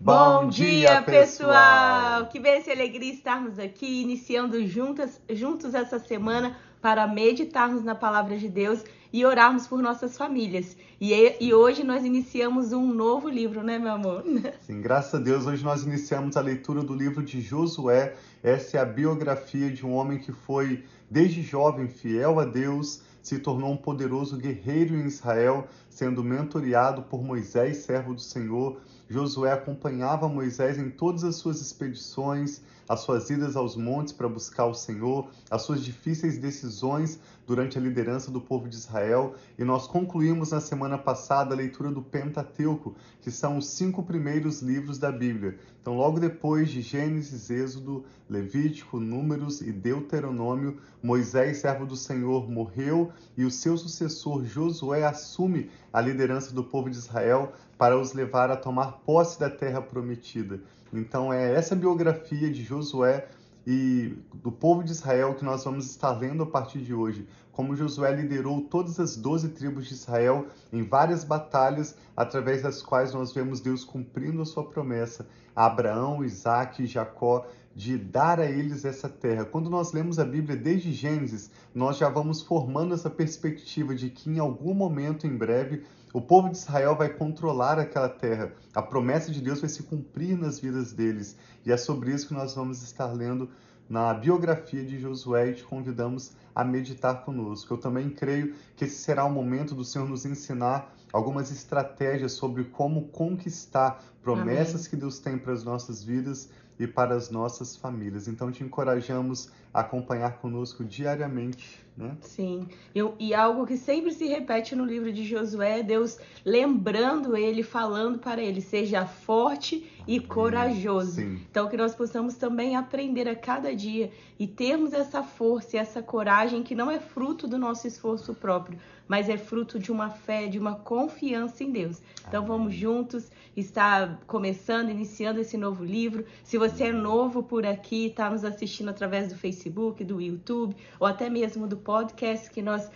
Bom dia, pessoal! Que bênção e alegria estarmos aqui, iniciando juntas, juntos essa semana para meditarmos na palavra de Deus e orarmos por nossas famílias. E, e hoje nós iniciamos um novo livro, né, meu amor? Sim, graças a Deus, hoje nós iniciamos a leitura do livro de Josué. Essa é a biografia de um homem que foi, desde jovem, fiel a Deus, se tornou um poderoso guerreiro em Israel, sendo mentoreado por Moisés, servo do Senhor. Josué acompanhava Moisés em todas as suas expedições, as suas idas aos montes para buscar o Senhor, as suas difíceis decisões durante a liderança do povo de Israel. E nós concluímos na semana passada a leitura do Pentateuco, que são os cinco primeiros livros da Bíblia. Então, logo depois de Gênesis, Êxodo, Levítico, Números e Deuteronômio, Moisés, servo do Senhor, morreu e o seu sucessor Josué assume a liderança do povo de Israel para os levar a tomar posse da terra prometida. Então é essa biografia de Josué e do povo de Israel que nós vamos estar lendo a partir de hoje. Como Josué liderou todas as doze tribos de Israel em várias batalhas, através das quais nós vemos Deus cumprindo a sua promessa a Abraão, Isaac Jacó de dar a eles essa terra. Quando nós lemos a Bíblia desde Gênesis, nós já vamos formando essa perspectiva de que em algum momento em breve o povo de Israel vai controlar aquela terra. A promessa de Deus vai se cumprir nas vidas deles. E é sobre isso que nós vamos estar lendo na biografia de Josué e te convidamos a meditar conosco. Eu também creio que esse será o momento do Senhor nos ensinar algumas estratégias sobre como conquistar promessas Amém. que Deus tem para as nossas vidas e para as nossas famílias. Então te encorajamos acompanhar conosco diariamente. Né? Sim, Eu, e algo que sempre se repete no livro de Josué é Deus lembrando ele, falando para ele: seja forte e corajoso. Sim. Então, que nós possamos também aprender a cada dia e termos essa força e essa coragem que não é fruto do nosso esforço próprio, mas é fruto de uma fé, de uma confiança em Deus. Então Amém. vamos juntos estar começando, iniciando esse novo livro. Se você é novo por aqui, está nos assistindo através do Facebook, do YouTube ou até mesmo do podcast que nós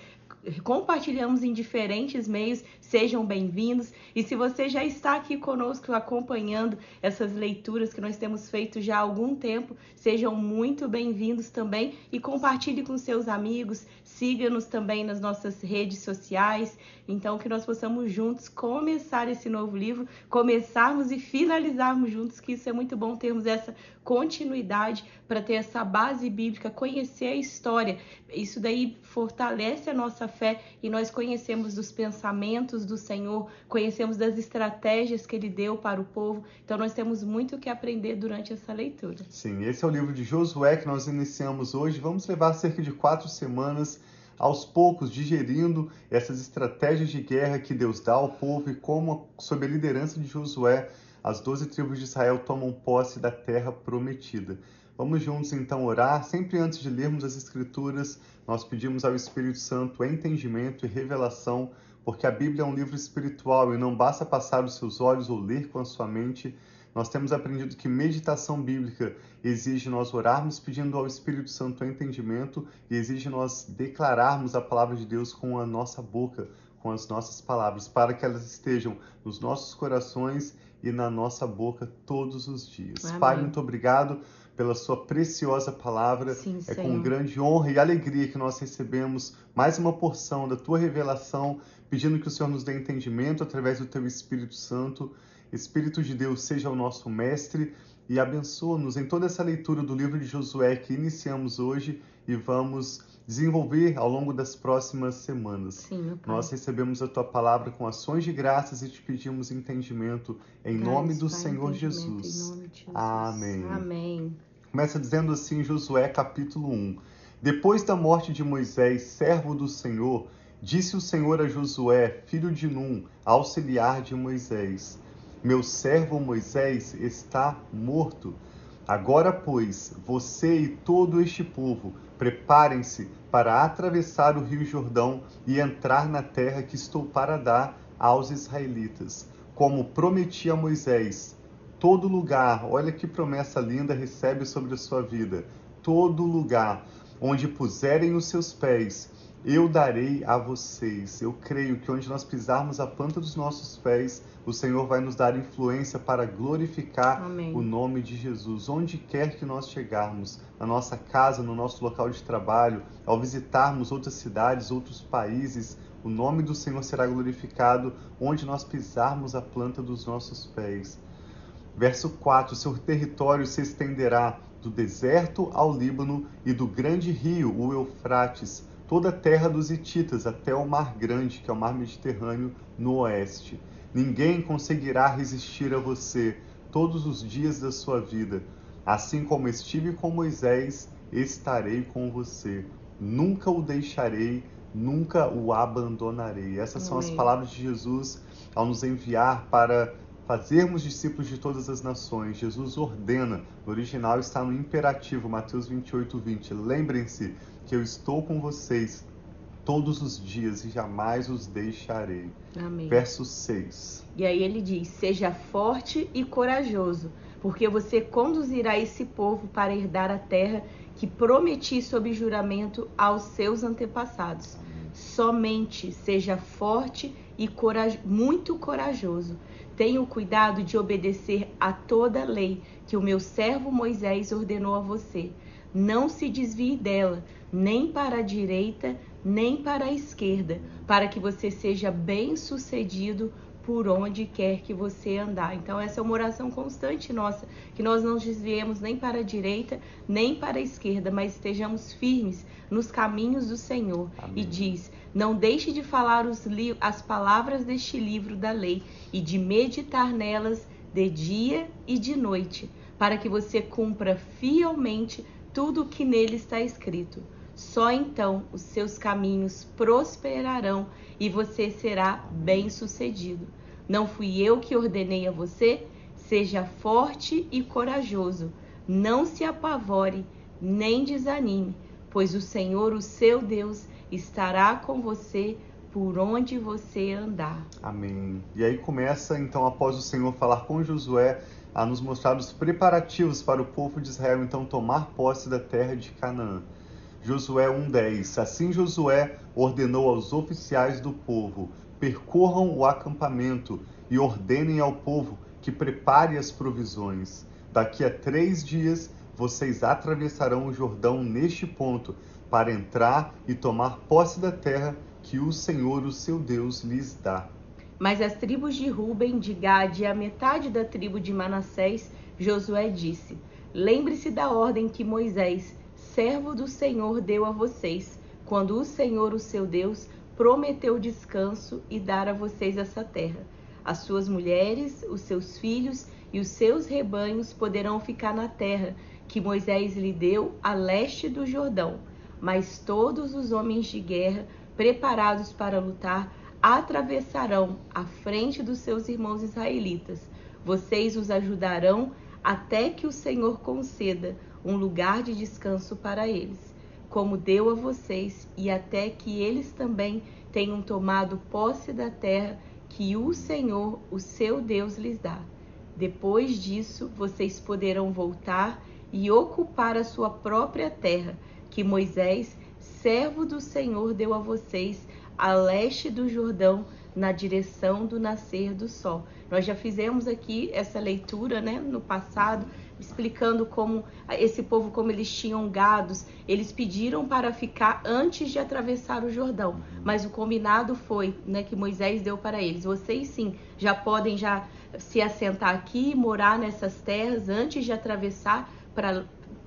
compartilhamos em diferentes meios. Sejam bem-vindos. E se você já está aqui conosco acompanhando essas leituras que nós temos feito já há algum tempo, sejam muito bem-vindos também e compartilhe com seus amigos, siga-nos também nas nossas redes sociais. Então, que nós possamos juntos começar esse novo livro, começarmos e finalizarmos juntos, que isso é muito bom termos essa continuidade para ter essa base bíblica, conhecer a história. Isso daí fortalece a nossa fé e nós conhecemos dos pensamentos do Senhor, conhecemos das estratégias que ele deu para o povo. Então nós temos muito que aprender durante essa leitura. Sim, esse é o livro de Josué que nós iniciamos hoje. Vamos levar cerca de quatro semanas aos poucos digerindo essas estratégias de guerra que Deus dá ao povo e como, sob a liderança de Josué, as doze tribos de Israel tomam posse da terra prometida. Vamos juntos então orar. Sempre antes de lermos as Escrituras, nós pedimos ao Espírito Santo entendimento e revelação, porque a Bíblia é um livro espiritual e não basta passar os seus olhos ou ler com a sua mente. Nós temos aprendido que meditação bíblica exige nós orarmos pedindo ao Espírito Santo entendimento e exige nós declararmos a palavra de Deus com a nossa boca, com as nossas palavras, para que elas estejam nos nossos corações e na nossa boca todos os dias. Amém. Pai, muito obrigado pela sua preciosa palavra. Sim, é com grande honra e alegria que nós recebemos mais uma porção da tua revelação, pedindo que o Senhor nos dê entendimento através do teu Espírito Santo. Espírito de Deus seja o nosso mestre e abençoa-nos em toda essa leitura do livro de Josué que iniciamos hoje e vamos desenvolver ao longo das próximas semanas. Sim, Nós recebemos a tua palavra com ações de graças e te pedimos entendimento em nome do Senhor Jesus. Nome Jesus. Amém. Amém. Começa dizendo assim Josué capítulo 1. Depois da morte de Moisés, servo do Senhor, disse o Senhor a Josué, filho de Num, auxiliar de Moisés: Meu servo Moisés está morto. Agora, pois, você e todo este povo, preparem-se para atravessar o rio Jordão e entrar na terra que estou para dar aos israelitas, como prometi a Moisés. Todo lugar, olha que promessa linda recebe sobre a sua vida. Todo lugar onde puserem os seus pés, eu darei a vocês. Eu creio que onde nós pisarmos a planta dos nossos pés, o Senhor vai nos dar influência para glorificar Amém. o nome de Jesus. Onde quer que nós chegarmos, na nossa casa, no nosso local de trabalho, ao visitarmos outras cidades, outros países, o nome do Senhor será glorificado onde nós pisarmos a planta dos nossos pés. Verso 4: Seu território se estenderá do deserto ao Líbano e do grande rio, o Eufrates, toda a terra dos Hititas até o Mar Grande, que é o Mar Mediterrâneo, no oeste. Ninguém conseguirá resistir a você todos os dias da sua vida. Assim como estive com Moisés, estarei com você. Nunca o deixarei, nunca o abandonarei. Essas Amém. são as palavras de Jesus ao nos enviar para fazermos discípulos de todas as nações. Jesus ordena, no original está no imperativo, Mateus 28, 20. Lembrem-se que eu estou com vocês todos os dias e jamais os deixarei. Amém. Verso 6. E aí ele diz: Seja forte e corajoso, porque você conduzirá esse povo para herdar a terra que prometi sob juramento aos seus antepassados. Amém. Somente seja forte e coraj muito corajoso. Tenha o cuidado de obedecer a toda a lei que o meu servo Moisés ordenou a você. Não se desvie dela nem para a direita, nem para a esquerda, para que você seja bem-sucedido por onde quer que você andar. Então, essa é uma oração constante nossa, que nós não desviemos nem para a direita, nem para a esquerda, mas estejamos firmes nos caminhos do Senhor. Amém. E diz: Não deixe de falar as palavras deste livro da lei e de meditar nelas de dia e de noite, para que você cumpra fielmente tudo o que nele está escrito. Só então os seus caminhos prosperarão e você será bem-sucedido. Não fui eu que ordenei a você? Seja forte e corajoso. Não se apavore, nem desanime, pois o Senhor, o seu Deus, estará com você por onde você andar. Amém. E aí começa então após o Senhor falar com Josué a nos mostrar os preparativos para o povo de Israel então tomar posse da terra de Canaã. Josué 1:10. Assim Josué ordenou aos oficiais do povo: percorram o acampamento e ordenem ao povo que prepare as provisões. Daqui a três dias vocês atravessarão o Jordão neste ponto para entrar e tomar posse da terra que o Senhor, o seu Deus, lhes dá. Mas as tribos de Ruben, de Gade e a metade da tribo de Manassés, Josué disse: Lembre-se da ordem que Moisés, servo do Senhor deu a vocês, quando o Senhor, o seu Deus, prometeu descanso e dar a vocês essa terra. As suas mulheres, os seus filhos e os seus rebanhos poderão ficar na terra que Moisés lhe deu a leste do Jordão, mas todos os homens de guerra preparados para lutar atravessarão a frente dos seus irmãos israelitas. Vocês os ajudarão até que o Senhor conceda um lugar de descanso para eles, como deu a vocês, e até que eles também tenham tomado posse da terra que o Senhor, o seu Deus, lhes dá. Depois disso, vocês poderão voltar e ocupar a sua própria terra, que Moisés, servo do Senhor, deu a vocês a leste do Jordão, na direção do nascer do sol. Nós já fizemos aqui essa leitura, né, no passado, explicando como esse povo, como eles tinham gados, eles pediram para ficar antes de atravessar o Jordão, mas o combinado foi, né, que Moisés deu para eles. Vocês sim já podem já se assentar aqui, morar nessas terras antes de atravessar para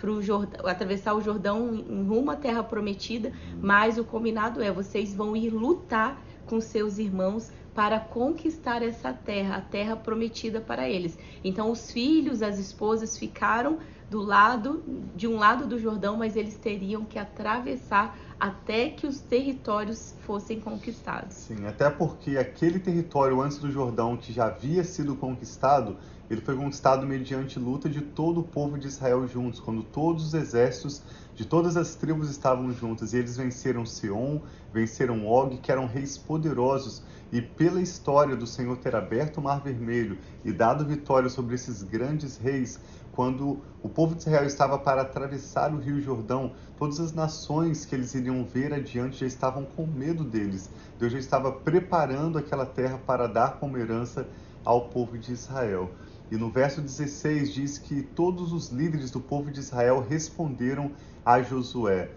o Jordão, atravessar o Jordão em rumo à terra prometida, mas o combinado é vocês vão ir lutar com seus irmãos para conquistar essa terra, a terra prometida para eles. Então os filhos, as esposas ficaram do lado de um lado do Jordão, mas eles teriam que atravessar até que os territórios fossem conquistados. Sim, até porque aquele território antes do Jordão que já havia sido conquistado ele foi conquistado mediante luta de todo o povo de Israel juntos, quando todos os exércitos de todas as tribos estavam juntos, e eles venceram Seom, venceram Og, que eram reis poderosos, e pela história do Senhor ter aberto o Mar Vermelho e dado vitória sobre esses grandes reis, quando o povo de Israel estava para atravessar o Rio Jordão, todas as nações que eles iriam ver adiante já estavam com medo deles. Deus já estava preparando aquela terra para dar como herança ao povo de Israel. E no verso 16 diz que todos os líderes do povo de Israel responderam a Josué: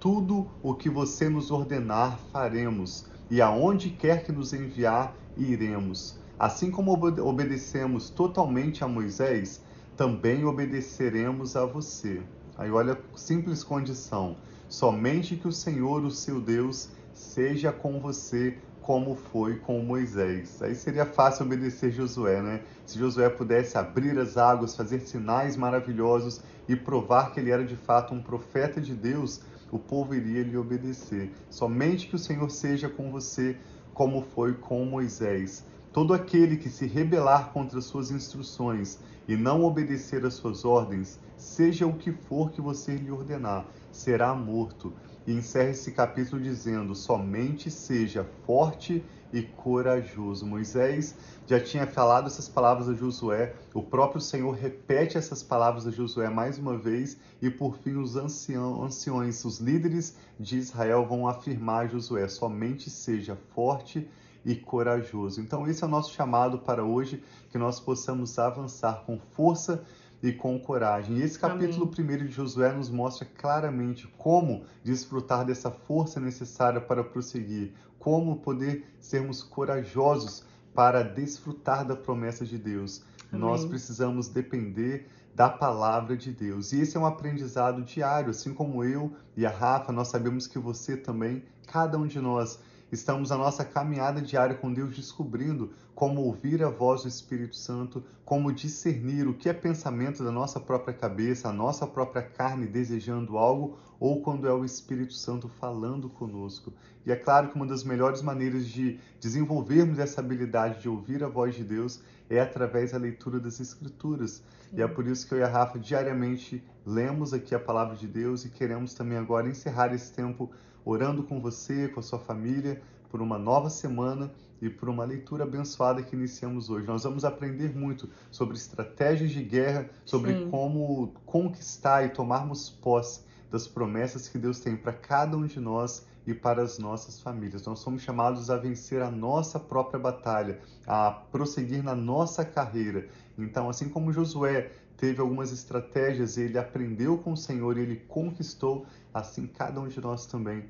Tudo o que você nos ordenar faremos e aonde quer que nos enviar, iremos. Assim como obedecemos totalmente a Moisés, também obedeceremos a você. Aí olha, simples condição: somente que o Senhor, o seu Deus, seja com você como foi com Moisés. Aí seria fácil obedecer Josué, né? Se Josué pudesse abrir as águas, fazer sinais maravilhosos e provar que ele era de fato um profeta de Deus, o povo iria lhe obedecer. Somente que o Senhor seja com você, como foi com Moisés. Todo aquele que se rebelar contra suas instruções e não obedecer às suas ordens, seja o que for que você lhe ordenar, será morto. E encerra esse capítulo dizendo: somente seja forte e corajoso. Moisés já tinha falado essas palavras a Josué, o próprio Senhor repete essas palavras a Josué mais uma vez, e por fim os anciões, os líderes de Israel vão afirmar a Josué: somente seja forte e corajoso. Então, esse é o nosso chamado para hoje, que nós possamos avançar com força e com coragem. E esse capítulo Amém. primeiro de Josué nos mostra claramente como desfrutar dessa força necessária para prosseguir, como poder sermos corajosos para desfrutar da promessa de Deus. Amém. Nós precisamos depender da palavra de Deus. E esse é um aprendizado diário, assim como eu e a Rafa, nós sabemos que você também, cada um de nós Estamos na nossa caminhada diária com Deus descobrindo como ouvir a voz do Espírito Santo, como discernir o que é pensamento da nossa própria cabeça, a nossa própria carne desejando algo, ou quando é o Espírito Santo falando conosco. E é claro que uma das melhores maneiras de desenvolvermos essa habilidade de ouvir a voz de Deus é através da leitura das Escrituras. Sim. E é por isso que eu e a Rafa diariamente lemos aqui a palavra de Deus e queremos também agora encerrar esse tempo orando com você, com a sua família, por uma nova semana e por uma leitura abençoada que iniciamos hoje. Nós vamos aprender muito sobre estratégias de guerra, sobre Sim. como conquistar e tomarmos posse das promessas que Deus tem para cada um de nós e para as nossas famílias. Nós somos chamados a vencer a nossa própria batalha, a prosseguir na nossa carreira. Então, assim como Josué teve algumas estratégias, ele aprendeu com o Senhor, ele conquistou, assim cada um de nós também.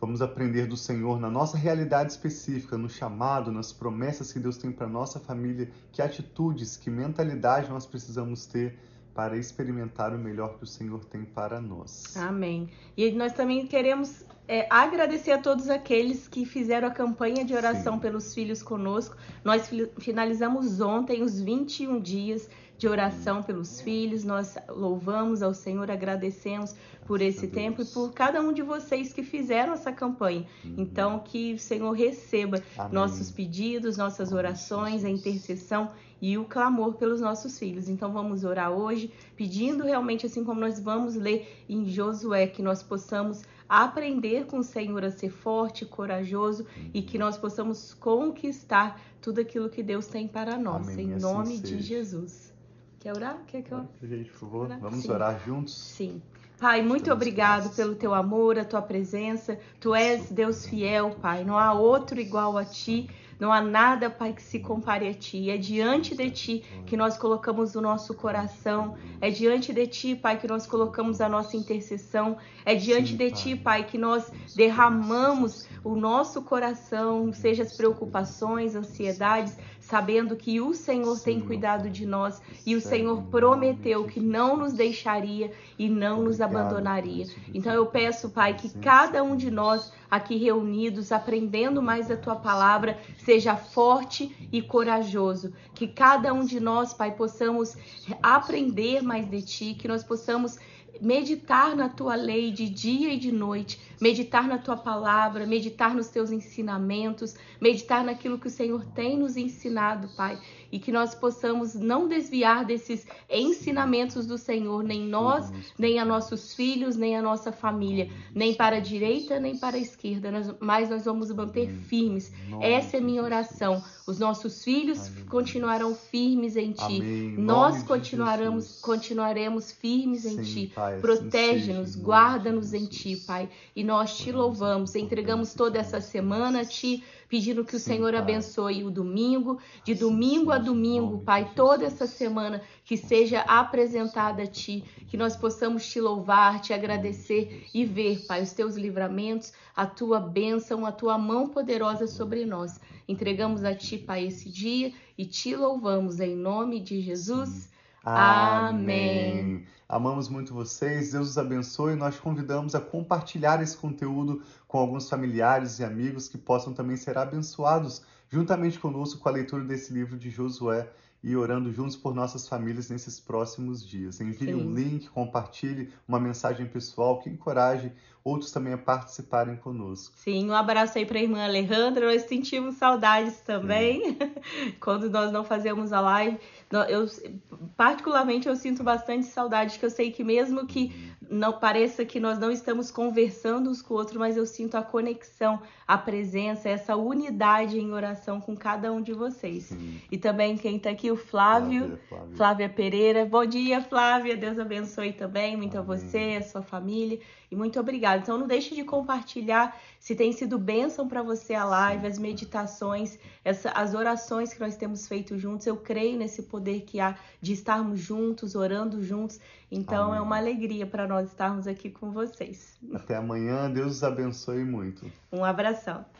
Vamos aprender do Senhor na nossa realidade específica, no chamado, nas promessas que Deus tem para nossa família, que atitudes, que mentalidade nós precisamos ter para experimentar o melhor que o Senhor tem para nós. Amém. E nós também queremos é, agradecer a todos aqueles que fizeram a campanha de oração Sim. pelos filhos conosco. Nós finalizamos ontem os 21 dias de oração pelos filhos. Nós louvamos ao Senhor, agradecemos por esse tempo e por cada um de vocês que fizeram essa campanha. Uhum. Então, que o Senhor receba Amém. nossos pedidos, nossas orações, a intercessão e o clamor pelos nossos filhos. Então, vamos orar hoje, pedindo realmente, assim como nós vamos ler em Josué, que nós possamos aprender com o Senhor a ser forte, corajoso uhum. e que nós possamos conquistar tudo aquilo que Deus tem para nós, Amém. em assim nome seja. de Jesus. Quer orar? Quer que eu... Gente, por favor, orar? vamos Sim. orar juntos? Sim. Pai, muito Estamos obrigado pelo teu amor, a tua presença. Tu és Deus fiel, Pai. Não há outro igual a ti. Não há nada, Pai, que se compare a Ti. É diante de Ti que nós colocamos o nosso coração. É diante de Ti, Pai, que nós colocamos a nossa intercessão. É diante de Ti, Pai, que nós derramamos o nosso coração, seja as preocupações, ansiedades, sabendo que o Senhor tem cuidado de nós e o Senhor prometeu que não nos deixaria e não nos abandonaria. Então eu peço, Pai, que cada um de nós aqui reunidos, aprendendo mais a tua palavra, seja forte e corajoso. Que cada um de nós, Pai, possamos aprender mais de ti, que nós possamos meditar na tua lei de dia e de noite, meditar na tua palavra, meditar nos teus ensinamentos, meditar naquilo que o Senhor tem nos ensinado, Pai. E que nós possamos não desviar desses ensinamentos do Senhor, nem nós, nem a nossos filhos, nem a nossa família, nem para a direita, nem para a esquerda, mas nós vamos manter firmes. Essa é minha oração. Os nossos filhos continuarão firmes em Ti. Nós continuaremos, continuaremos firmes em Ti. Protege-nos, guarda-nos em Ti, Pai. E nós te louvamos, entregamos toda essa semana a Ti pedindo que o Sim, Senhor pai. abençoe o domingo, de domingo a domingo, Pai, toda essa semana que seja apresentada a Ti, que nós possamos Te louvar, Te agradecer e ver, Pai, os Teus livramentos, a Tua bênção, a Tua mão poderosa sobre nós. Entregamos a Ti, Pai, esse dia e Te louvamos em nome de Jesus. Amém. Amém. Amamos muito vocês, Deus os abençoe. Nós convidamos a compartilhar esse conteúdo com alguns familiares e amigos que possam também ser abençoados juntamente conosco com a leitura desse livro de Josué e orando juntos por nossas famílias nesses próximos dias. Envie Sim. um link, compartilhe uma mensagem pessoal que encoraje outros também a participarem conosco. Sim, um abraço aí para a irmã Alejandra. Nós sentimos saudades também quando nós não fazemos a live. Eu, particularmente, eu sinto bastante saudade, que eu sei que mesmo que não pareça que nós não estamos conversando uns com o outro, mas eu sinto a conexão, a presença, essa unidade em oração com cada um de vocês. Sim. E também quem está aqui, o Flávio, Flávia, Flávia. Pereira. Bom dia, Flávia. Deus abençoe também muito Amém. a você, a sua família. E muito obrigada. Então não deixe de compartilhar se tem sido bênção para você a live, as meditações, essa, as orações que nós temos feito juntos. Eu creio nesse poder que há de estarmos juntos, orando juntos. Então Amém. é uma alegria para nós estarmos aqui com vocês. Até amanhã. Deus os abençoe muito. Um abração.